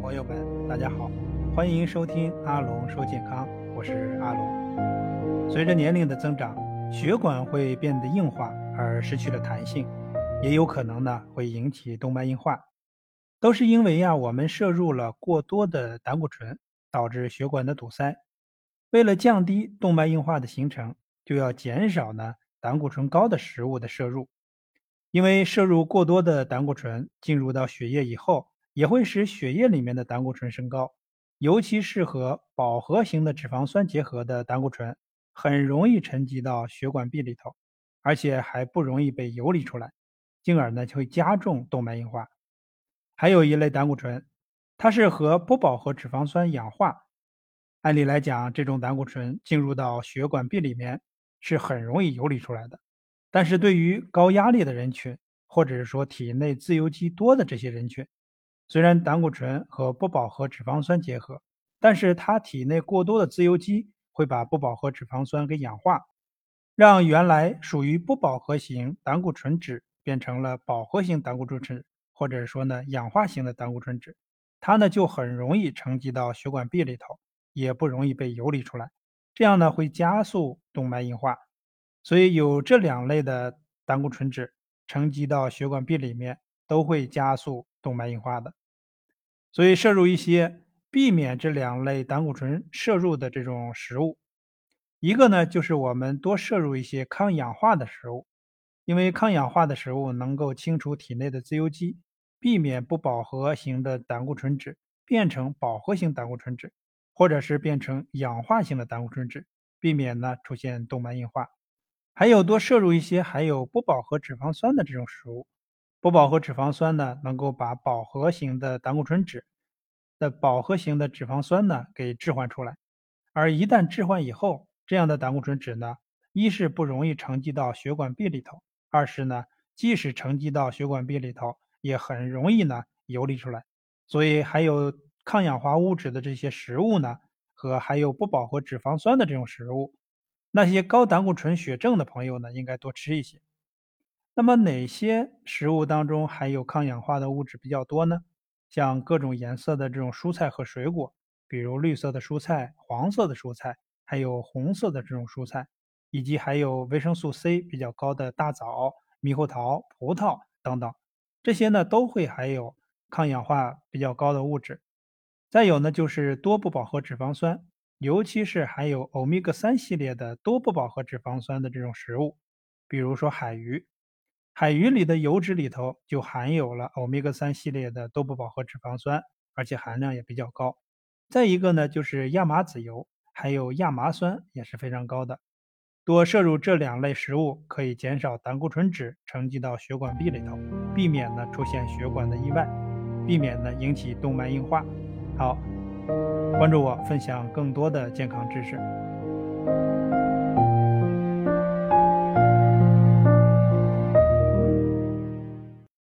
朋友们，大家好，欢迎收听阿龙说健康，我是阿龙。随着年龄的增长，血管会变得硬化而失去了弹性，也有可能呢会引起动脉硬化，都是因为呀我们摄入了过多的胆固醇，导致血管的堵塞。为了降低动脉硬化的形成，就要减少呢胆固醇高的食物的摄入，因为摄入过多的胆固醇进入到血液以后。也会使血液里面的胆固醇升高，尤其是和饱和型的脂肪酸结合的胆固醇，很容易沉积到血管壁里头，而且还不容易被游离出来，进而呢就会加重动脉硬化。还有一类胆固醇，它是和不饱和脂肪酸氧化，按理来讲，这种胆固醇进入到血管壁里面是很容易游离出来的，但是对于高压力的人群，或者是说体内自由基多的这些人群，虽然胆固醇和不饱和脂肪酸结合，但是它体内过多的自由基会把不饱和脂肪酸给氧化，让原来属于不饱和型胆固醇酯变成了饱和型胆固醇酯，或者说呢氧化型的胆固醇酯，它呢就很容易沉积到血管壁里头，也不容易被游离出来，这样呢会加速动脉硬化。所以有这两类的胆固醇酯沉积到血管壁里面，都会加速动脉硬化的。所以摄入一些避免这两类胆固醇摄入的这种食物，一个呢就是我们多摄入一些抗氧化的食物，因为抗氧化的食物能够清除体内的自由基，避免不饱和型的胆固醇酯变成饱和型胆固醇酯，或者是变成氧化型的胆固醇酯，避免呢出现动脉硬化。还有多摄入一些含有不饱和脂肪酸的这种食物。不饱和脂肪酸呢，能够把饱和型的胆固醇酯的饱和型的脂肪酸呢给置换出来，而一旦置换以后，这样的胆固醇酯呢，一是不容易沉积到血管壁里头，二是呢，即使沉积到血管壁里头，也很容易呢游离出来。所以，还有抗氧化物质的这些食物呢，和还有不饱和脂肪酸的这种食物，那些高胆固醇血症的朋友呢，应该多吃一些。那么哪些食物当中含有抗氧化的物质比较多呢？像各种颜色的这种蔬菜和水果，比如绿色的蔬菜、黄色的蔬菜，还有红色的这种蔬菜，以及还有维生素 C 比较高的大枣、猕猴桃、葡萄等等，这些呢都会含有抗氧化比较高的物质。再有呢就是多不饱和脂肪酸，尤其是含有欧米伽三系列的多不饱和脂肪酸的这种食物，比如说海鱼。海鱼里的油脂里头就含有了欧米伽三系列的多不饱和脂肪酸，而且含量也比较高。再一个呢，就是亚麻籽油，还有亚麻酸也是非常高的。多摄入这两类食物，可以减少胆固醇酯沉积到血管壁里头，避免呢出现血管的意外，避免呢引起动脉硬化。好，关注我，分享更多的健康知识。